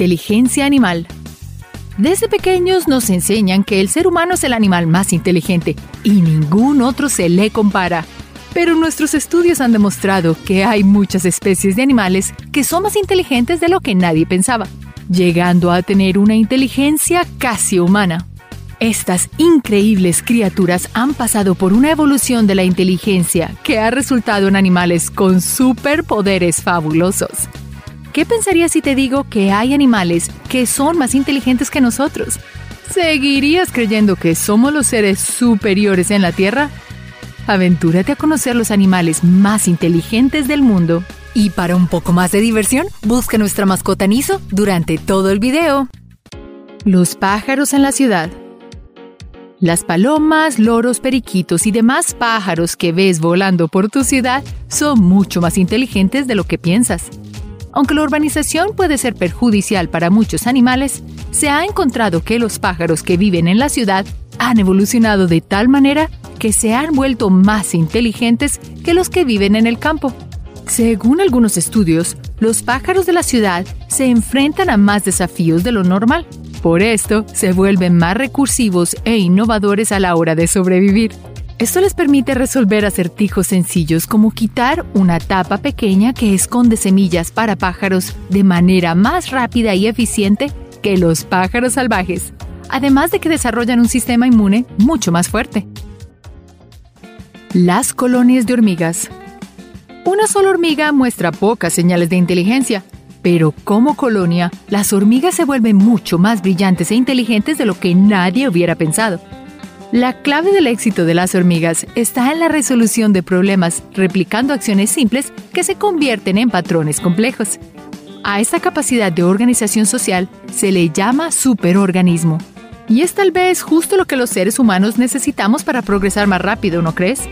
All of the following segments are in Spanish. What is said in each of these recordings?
Inteligencia animal. Desde pequeños nos enseñan que el ser humano es el animal más inteligente y ningún otro se le compara. Pero nuestros estudios han demostrado que hay muchas especies de animales que son más inteligentes de lo que nadie pensaba, llegando a tener una inteligencia casi humana. Estas increíbles criaturas han pasado por una evolución de la inteligencia que ha resultado en animales con superpoderes fabulosos. ¿Qué pensarías si te digo que hay animales que son más inteligentes que nosotros? ¿Seguirías creyendo que somos los seres superiores en la Tierra? Aventúrate a conocer los animales más inteligentes del mundo. Y para un poco más de diversión, busca nuestra mascota Niso durante todo el video. Los pájaros en la ciudad. Las palomas, loros, periquitos y demás pájaros que ves volando por tu ciudad son mucho más inteligentes de lo que piensas. Aunque la urbanización puede ser perjudicial para muchos animales, se ha encontrado que los pájaros que viven en la ciudad han evolucionado de tal manera que se han vuelto más inteligentes que los que viven en el campo. Según algunos estudios, los pájaros de la ciudad se enfrentan a más desafíos de lo normal. Por esto, se vuelven más recursivos e innovadores a la hora de sobrevivir. Esto les permite resolver acertijos sencillos como quitar una tapa pequeña que esconde semillas para pájaros de manera más rápida y eficiente que los pájaros salvajes, además de que desarrollan un sistema inmune mucho más fuerte. Las colonias de hormigas. Una sola hormiga muestra pocas señales de inteligencia, pero como colonia, las hormigas se vuelven mucho más brillantes e inteligentes de lo que nadie hubiera pensado. La clave del éxito de las hormigas está en la resolución de problemas replicando acciones simples que se convierten en patrones complejos. A esta capacidad de organización social se le llama superorganismo. Y es tal vez justo lo que los seres humanos necesitamos para progresar más rápido, ¿no crees?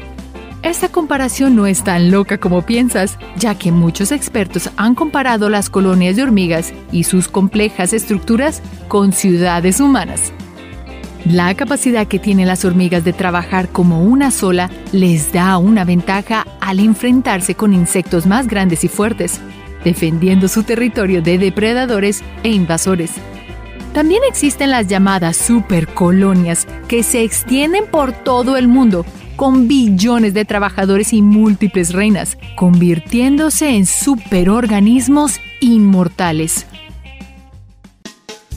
Esta comparación no es tan loca como piensas, ya que muchos expertos han comparado las colonias de hormigas y sus complejas estructuras con ciudades humanas. La capacidad que tienen las hormigas de trabajar como una sola les da una ventaja al enfrentarse con insectos más grandes y fuertes, defendiendo su territorio de depredadores e invasores. También existen las llamadas supercolonias que se extienden por todo el mundo, con billones de trabajadores y múltiples reinas, convirtiéndose en superorganismos inmortales.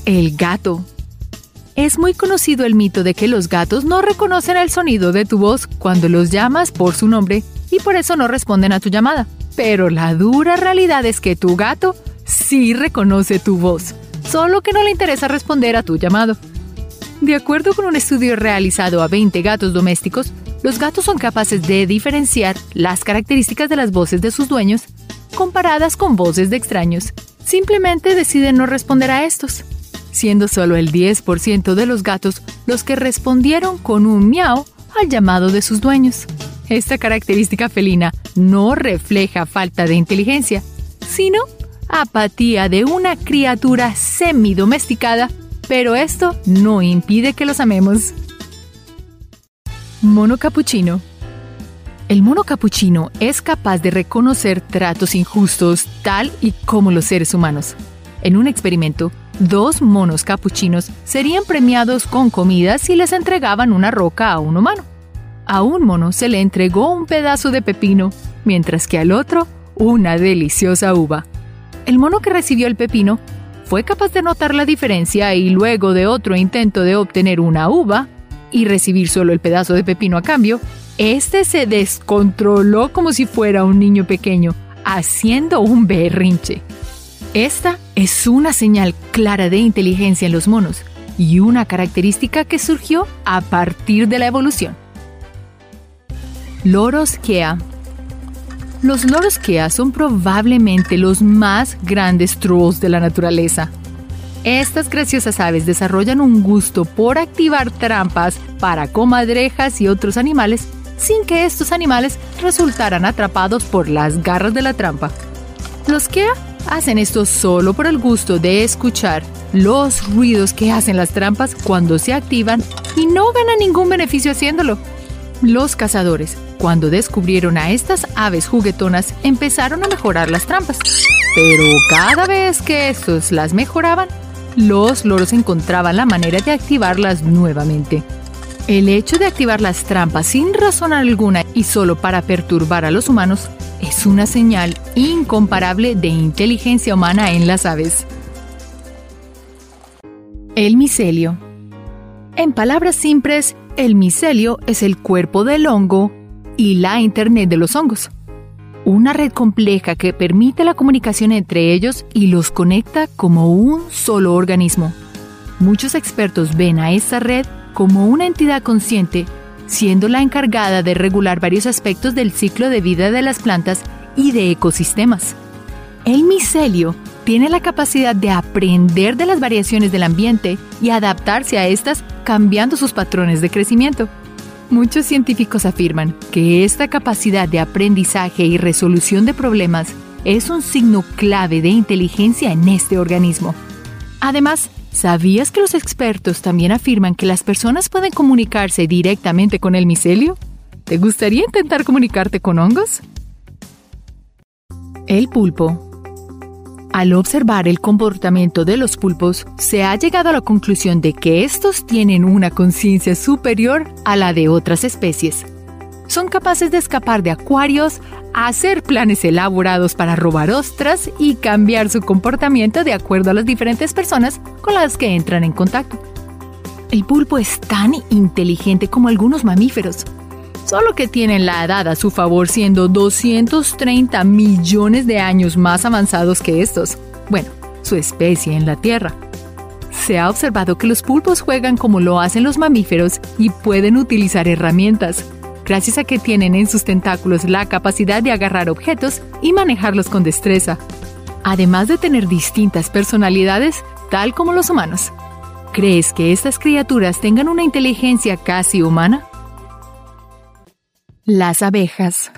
El gato es muy conocido el mito de que los gatos no reconocen el sonido de tu voz cuando los llamas por su nombre y por eso no responden a tu llamada. Pero la dura realidad es que tu gato sí reconoce tu voz, solo que no le interesa responder a tu llamado. De acuerdo con un estudio realizado a 20 gatos domésticos, los gatos son capaces de diferenciar las características de las voces de sus dueños comparadas con voces de extraños. Simplemente deciden no responder a estos siendo solo el 10% de los gatos los que respondieron con un miau al llamado de sus dueños. Esta característica felina no refleja falta de inteligencia, sino apatía de una criatura semi-domesticada, pero esto no impide que los amemos. Mono capuchino. El mono capuchino es capaz de reconocer tratos injustos tal y como los seres humanos. En un experimento, dos monos capuchinos serían premiados con comida si les entregaban una roca a un humano. A un mono se le entregó un pedazo de pepino, mientras que al otro una deliciosa uva. El mono que recibió el pepino fue capaz de notar la diferencia y luego de otro intento de obtener una uva y recibir solo el pedazo de pepino a cambio, este se descontroló como si fuera un niño pequeño, haciendo un berrinche. Esta es una señal clara de inteligencia en los monos y una característica que surgió a partir de la evolución. Loros Kea Los loros Kea son probablemente los más grandes trolls de la naturaleza. Estas graciosas aves desarrollan un gusto por activar trampas para comadrejas y otros animales sin que estos animales resultaran atrapados por las garras de la trampa. Los Kea hacen esto solo por el gusto de escuchar los ruidos que hacen las trampas cuando se activan y no ganan ningún beneficio haciéndolo. Los cazadores, cuando descubrieron a estas aves juguetonas, empezaron a mejorar las trampas. Pero cada vez que estos las mejoraban, los loros encontraban la manera de activarlas nuevamente. El hecho de activar las trampas sin razón alguna y solo para perturbar a los humanos es una señal incomparable de inteligencia humana en las aves. El micelio. En palabras simples, el micelio es el cuerpo del hongo y la Internet de los hongos. Una red compleja que permite la comunicación entre ellos y los conecta como un solo organismo. Muchos expertos ven a esta red como una entidad consciente, siendo la encargada de regular varios aspectos del ciclo de vida de las plantas y de ecosistemas. El micelio tiene la capacidad de aprender de las variaciones del ambiente y adaptarse a estas cambiando sus patrones de crecimiento. Muchos científicos afirman que esta capacidad de aprendizaje y resolución de problemas es un signo clave de inteligencia en este organismo. Además, ¿sabías que los expertos también afirman que las personas pueden comunicarse directamente con el micelio? ¿Te gustaría intentar comunicarte con hongos? El pulpo al observar el comportamiento de los pulpos, se ha llegado a la conclusión de que estos tienen una conciencia superior a la de otras especies. Son capaces de escapar de acuarios, hacer planes elaborados para robar ostras y cambiar su comportamiento de acuerdo a las diferentes personas con las que entran en contacto. El pulpo es tan inteligente como algunos mamíferos, solo que tienen la edad a su favor siendo 230 millones de años más avanzados que estos. Bueno, su especie en la Tierra. Se ha observado que los pulpos juegan como lo hacen los mamíferos y pueden utilizar herramientas, gracias a que tienen en sus tentáculos la capacidad de agarrar objetos y manejarlos con destreza, además de tener distintas personalidades, tal como los humanos. ¿Crees que estas criaturas tengan una inteligencia casi humana? Las abejas.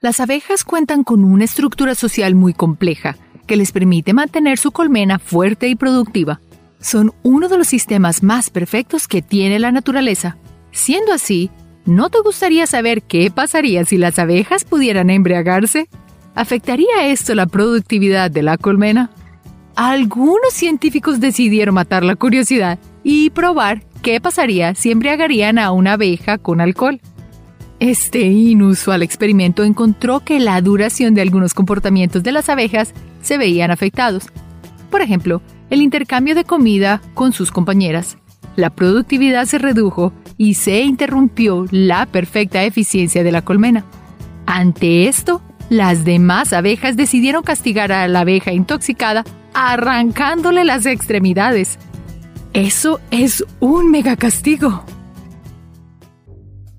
Las abejas cuentan con una estructura social muy compleja que les permite mantener su colmena fuerte y productiva. Son uno de los sistemas más perfectos que tiene la naturaleza. Siendo así, ¿no te gustaría saber qué pasaría si las abejas pudieran embriagarse? ¿Afectaría esto la productividad de la colmena? Algunos científicos decidieron matar la curiosidad y probar qué pasaría si embriagarían a una abeja con alcohol. Este inusual experimento encontró que la duración de algunos comportamientos de las abejas se veían afectados. Por ejemplo, el intercambio de comida con sus compañeras. La productividad se redujo y se interrumpió la perfecta eficiencia de la colmena. Ante esto, las demás abejas decidieron castigar a la abeja intoxicada arrancándole las extremidades. Eso es un mega castigo.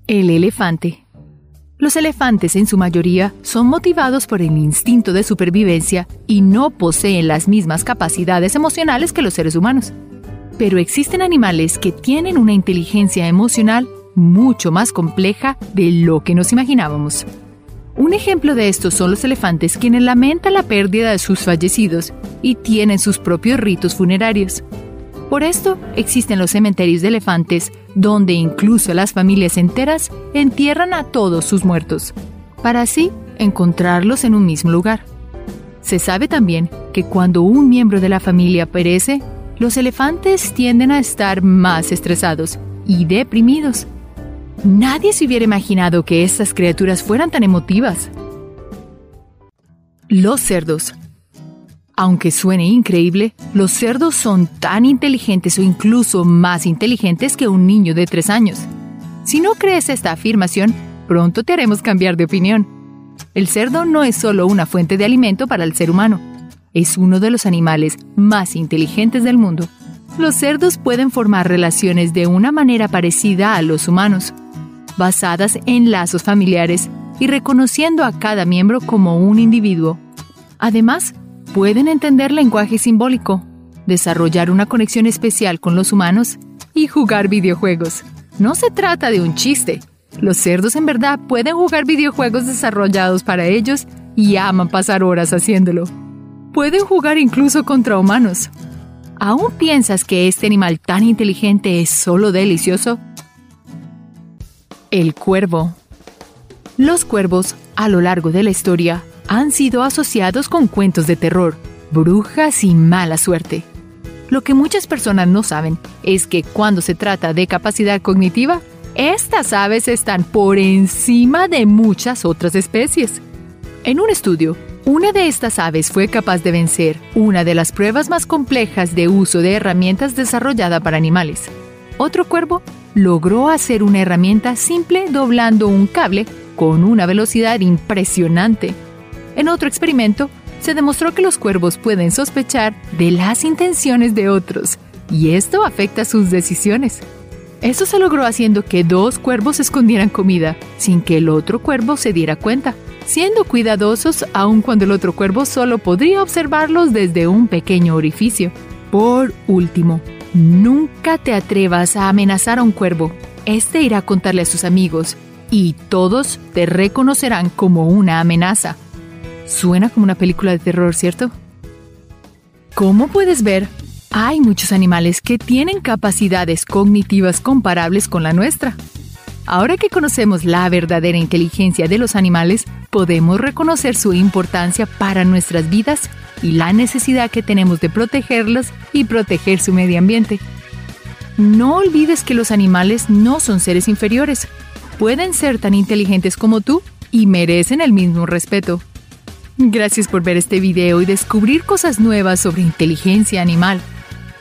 El elefante. Los elefantes en su mayoría son motivados por el instinto de supervivencia y no poseen las mismas capacidades emocionales que los seres humanos. Pero existen animales que tienen una inteligencia emocional mucho más compleja de lo que nos imaginábamos. Un ejemplo de esto son los elefantes quienes lamentan la pérdida de sus fallecidos y tienen sus propios ritos funerarios. Por esto existen los cementerios de elefantes, donde incluso las familias enteras entierran a todos sus muertos, para así encontrarlos en un mismo lugar. Se sabe también que cuando un miembro de la familia perece, los elefantes tienden a estar más estresados y deprimidos. Nadie se hubiera imaginado que estas criaturas fueran tan emotivas. Los cerdos aunque suene increíble, los cerdos son tan inteligentes o incluso más inteligentes que un niño de tres años. Si no crees esta afirmación, pronto te haremos cambiar de opinión. El cerdo no es solo una fuente de alimento para el ser humano, es uno de los animales más inteligentes del mundo. Los cerdos pueden formar relaciones de una manera parecida a los humanos, basadas en lazos familiares y reconociendo a cada miembro como un individuo. Además, pueden entender lenguaje simbólico, desarrollar una conexión especial con los humanos y jugar videojuegos. No se trata de un chiste. Los cerdos en verdad pueden jugar videojuegos desarrollados para ellos y aman pasar horas haciéndolo. Pueden jugar incluso contra humanos. ¿Aún piensas que este animal tan inteligente es solo delicioso? El cuervo. Los cuervos, a lo largo de la historia, han sido asociados con cuentos de terror, brujas y mala suerte. Lo que muchas personas no saben es que cuando se trata de capacidad cognitiva, estas aves están por encima de muchas otras especies. En un estudio, una de estas aves fue capaz de vencer una de las pruebas más complejas de uso de herramientas desarrollada para animales. Otro cuervo logró hacer una herramienta simple doblando un cable con una velocidad impresionante. En otro experimento, se demostró que los cuervos pueden sospechar de las intenciones de otros, y esto afecta sus decisiones. Eso se logró haciendo que dos cuervos escondieran comida, sin que el otro cuervo se diera cuenta, siendo cuidadosos aun cuando el otro cuervo solo podría observarlos desde un pequeño orificio. Por último, nunca te atrevas a amenazar a un cuervo. Este irá a contarle a sus amigos, y todos te reconocerán como una amenaza. Suena como una película de terror, ¿cierto? Como puedes ver, hay muchos animales que tienen capacidades cognitivas comparables con la nuestra. Ahora que conocemos la verdadera inteligencia de los animales, podemos reconocer su importancia para nuestras vidas y la necesidad que tenemos de protegerlos y proteger su medio ambiente. No olvides que los animales no son seres inferiores. Pueden ser tan inteligentes como tú y merecen el mismo respeto. Gracias por ver este video y descubrir cosas nuevas sobre inteligencia animal.